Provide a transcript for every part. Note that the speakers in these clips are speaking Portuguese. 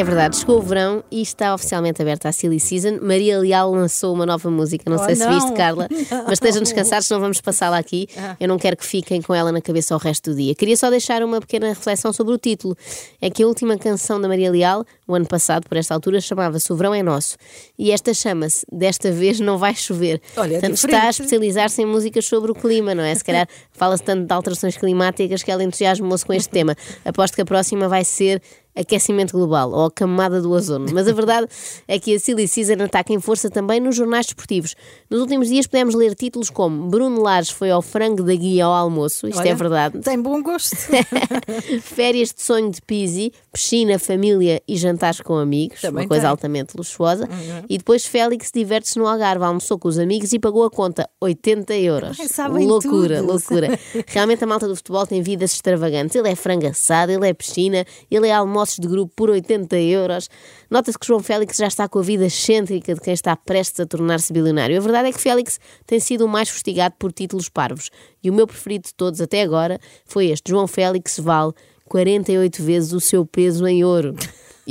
É verdade, chegou o verão e está oficialmente aberta a Silly Season. Maria Leal lançou uma nova música, não Oh, sei se não. viste, Carla, mas estejam descansados, não vamos passá-la aqui. Ah. Eu não quero que fiquem com ela na cabeça o resto do dia. Queria só deixar uma pequena reflexão sobre o título. É que a última canção da Maria Leal, o ano passado, por esta altura, chamava-se O Verão é Nosso. E esta chama-se Desta Vez Não Vai Chover. Olha, é Portanto, está a especializar-se em músicas sobre o clima, não é? Se calhar fala-se tanto de alterações climáticas que ela entusiasmou-se com este tema. Aposto que a próxima vai ser aquecimento global ou a camada do ozono. Mas a verdade é que a Silly Season ataca em força também nos jornais desportivos. Nos últimos dias podemos ler títulos como Bruno Lares foi ao frango da guia ao almoço, isto é Olha, verdade. Tem bom gosto. Férias de sonho de Pisi, piscina, família e jantares com amigos, Também uma coisa tem. Uhum. altamente luxuosa. E depois Félix diverte-se no Algarve, almoçou com os amigos e pagou a conta 80 euros. Sabem loucura, tudo. loucura. Realmente a malta do futebol tem vidas extravagantes. Ele é frango assado, ele é piscina, ele é de grupo por 80 euros. Nota-se que João Félix já está com a vida excêntrica de quem está prestes a tornar-se bilionário. A verdade é que Félix tem sido o mais fustigado por títulos parvos. E o meu preferido de todos até agora foi este. João Félix vale 48 vezes o seu peso em ouro.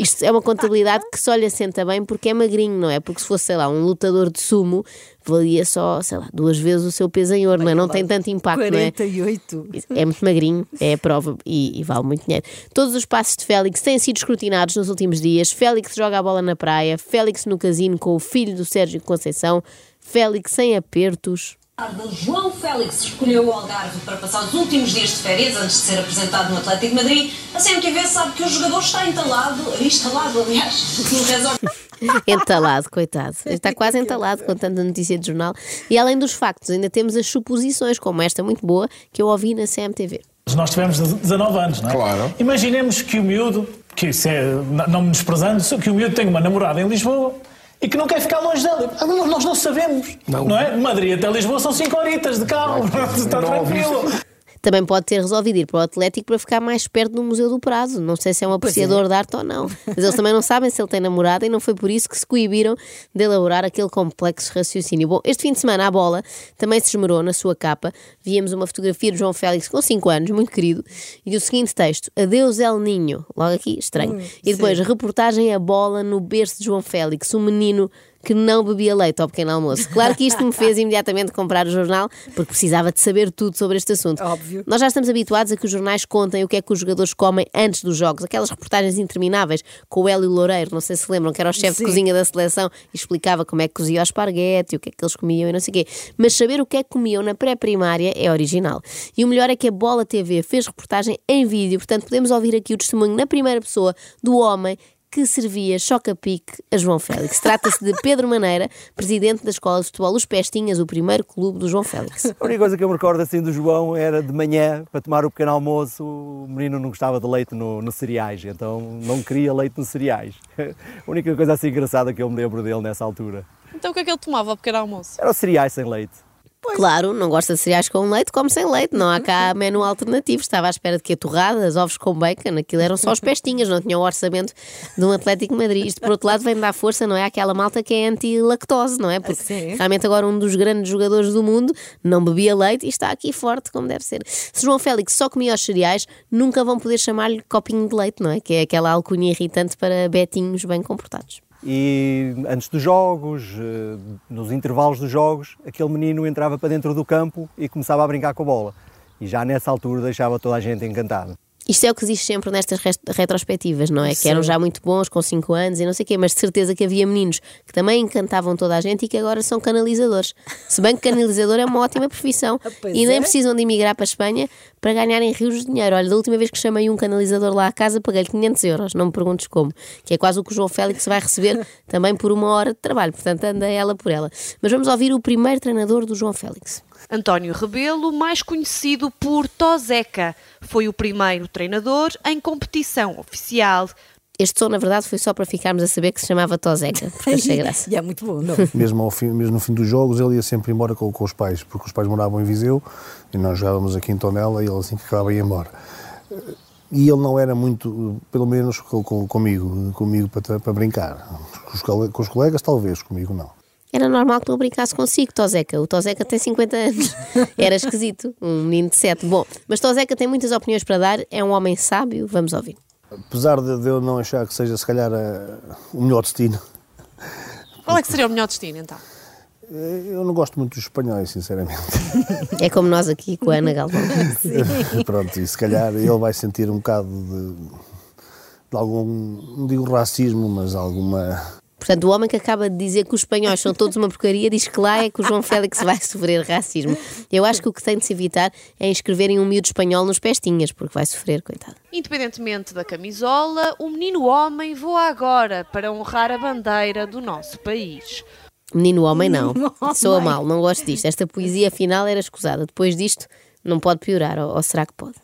Isto é uma contabilidade que só lhe assenta bem porque é magrinho, não é? Porque se fosse, sei lá, um lutador de sumo, valia só, sei lá, duas vezes o seu peso em ouro, não é? Não tem tanto impacto, não é? 48. É muito magrinho, é a prova e, e vale muito dinheiro. Todos os passos de Félix têm sido escrutinados nos últimos dias. Félix joga a bola na praia, Félix no casino com o filho do Sérgio Conceição, Félix sem apertos. João Félix escolheu o Algarve para passar os últimos dias de férias antes de ser apresentado no Atlético de Madrid. A CMTV sabe que o jogador está entalado, instalado, aliás, no resort. Entalado, coitado. Está quase entalado com tanta notícia de jornal. E além dos factos, ainda temos as suposições, como esta muito boa, que eu ouvi na CMTV. Nós tivemos 19 anos, não é? Claro. Imaginemos que o miúdo, que isso é, não me desprezando, que o miúdo tem uma namorada em Lisboa e que não quer ficar longe dela. Ah, Nós não sabemos, Não. não, é? Madrid até Lisboa são 5 horitas de carro, está Não ouvi tranquilo. Também pode ter resolvido ir para o Atlético para ficar mais perto do Museu do Prado. Não sei se é um apreciador de arte ou não. Mas eles também não sabem se ele tem namorada e não foi por isso que se coibiram de elaborar aquele complexo raciocínio. Bom, este fim de semana a bola também se esmerou na sua capa. Víamos uma fotografia de João Félix com 5 anos, muito querido, e o seguinte texto: Adeus El Ninho. Logo aqui, estranho. e depois, reportagem a bola no berço de João Félix, o menino que não bebia leite ao pequeno almoço. Claro que isto me fez imediatamente comprar o jornal, porque precisava de saber tudo sobre este assunto. Óbvio. Nós já estamos habituados a que os jornais contem o que é que os jogadores comem antes dos jogos, aquelas reportagens intermináveis com o Hélio Loureiro, não sei se lembram, que era o chefe de cozinha da seleção e explicava como é que cozia o esparguete, o que é que eles comiam e não sei o quê. Mas saber o que é que comiam na pré-primária é original. E o melhor é que a Bola TV fez reportagem em vídeo, portanto podemos ouvir aqui o testemunho na primeira pessoa do homem que servia choca-pique a João Félix. Trata-se de Pedro Maneira, presidente da Escola de Futebol Os Pestinhas, o primeiro clube do João Félix. A única coisa que eu me recordo assim do João era de manhã, para tomar o pequeno almoço, o menino não gostava de leite no, no cereais, então não queria leite nos cereais. A única coisa assim engraçada que eu me lembro dele nessa altura. Então o que é que ele tomava ao pequeno almoço? Era cereais sem leite. Claro, não gosta de cereais com leite, come sem leite. Não há cá menu alternativo. Estava à espera de que torradas, ovos com bacon, aquilo eram só os pestinhas, não tinha o orçamento de um Atlético Madrid. Isto, por outro lado, vem dar força, não é? Àquela malta que é anti-lactose, não é? Porque sim. realmente agora um dos grandes jogadores do mundo não bebia leite e está aqui forte, como deve ser. Se João Félix só comia os cereais, nunca vão poder chamar-lhe copinho de leite, não é? Que é aquela alcunha irritante para betinhos bem comportados. E antes dos jogos, eh, nos intervalos dos jogos, aquele menino entrava para dentro do campo e começava a brincar com a bola. E já nessa altura deixava toda a gente encantada. Isto é o que diz sempre nestas retrospectivas, não é? Que eram já muito bons, com 5 anos e não sei o quê, mas de certeza que havia meninos que também encantavam toda a gente e que agora são canalizadores. Se bem que canalizador é uma ótima profissão Pois e nem é. precisam de emigrar para a Espanha para ganharem rios de dinheiro. Olha, da última vez que chamei um canalizador lá à casa, paguei-lhe 500 euros, não me perguntes como, que é quase o que o João Félix vai receber também por uma hora de trabalho, portanto anda ela por ela. Mas vamos ouvir o primeiro treinador do João Félix. António Rebelo, mais conhecido por Tozeca, foi o primeiro treinador em competição oficial. Este som, na verdade, foi só para ficarmos a saber que se chamava Tozeca, porque achei graça. E é muito bom, não? Mesmo, ao fim, mesmo no fim dos jogos, ele ia sempre embora com, com os pais, porque os pais moravam em Viseu e nós jogávamos aqui em Tonela e ele assim que acabava ia embora. E ele não era muito, pelo menos com, com- comigo, comigo para, para brincar. Com os, com os colegas, talvez, comigo não. Era normal que não brincasse consigo, Tozeca. O Tozeca tem 50 anos. Era esquisito. Um menino de 7. Bom, mas Tozeca tem muitas opiniões para dar. É um homem sábio. Vamos ouvir. Apesar de, eu não achar que seja, se calhar, a- o melhor destino, Qual é que seria o melhor destino, então? eh, eu não gosto muito dos espanhóis, sinceramente. É como nós aqui com a Ana Galvão. Pronto, e se calhar ele vai sentir um bocado de, de algum, não digo racismo, mas alguma. Portanto, o homem que acaba de dizer que os espanhóis são todos uma porcaria diz que lá é que o João Félix vai sofrer racismo. Eu acho que o que tem de se evitar é inscreverem um miúdo espanhol nos pestinhas, porque vai sofrer, coitado. Independentemente da camisola, o menino homem voa agora para honrar a bandeira do nosso país. Menino homem, não. Soa mal, não gosto disto. Esta poesia final era escusada. Depois disto, não pode piorar, ou, ou será que pode?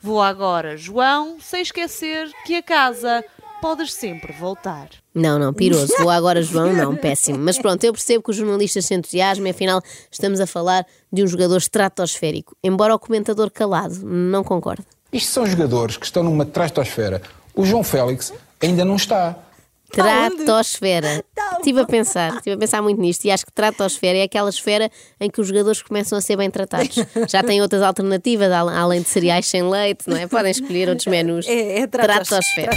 Voa agora, João, sem esquecer que a casa podes sempre voltar. Não, não, piroso. Vou agora, João, não, péssimo. Mas pronto, eu percebo que os jornalistas se entusiasmem, afinal, estamos a falar de um jogador estratosférico. Embora o comentador calado não concorde. Isto são jogadores que estão numa trastosfera. O João Félix ainda não está. Tratosfera. Estive a pensar, estive a pensar muito nisto e acho que tratosfera é aquela esfera em que os jogadores começam a ser bem tratados. Já têm outras alternativas, al- além de cereais sem leite, não é? Podem escolher outros menus. É- é tratos- Tratosfera.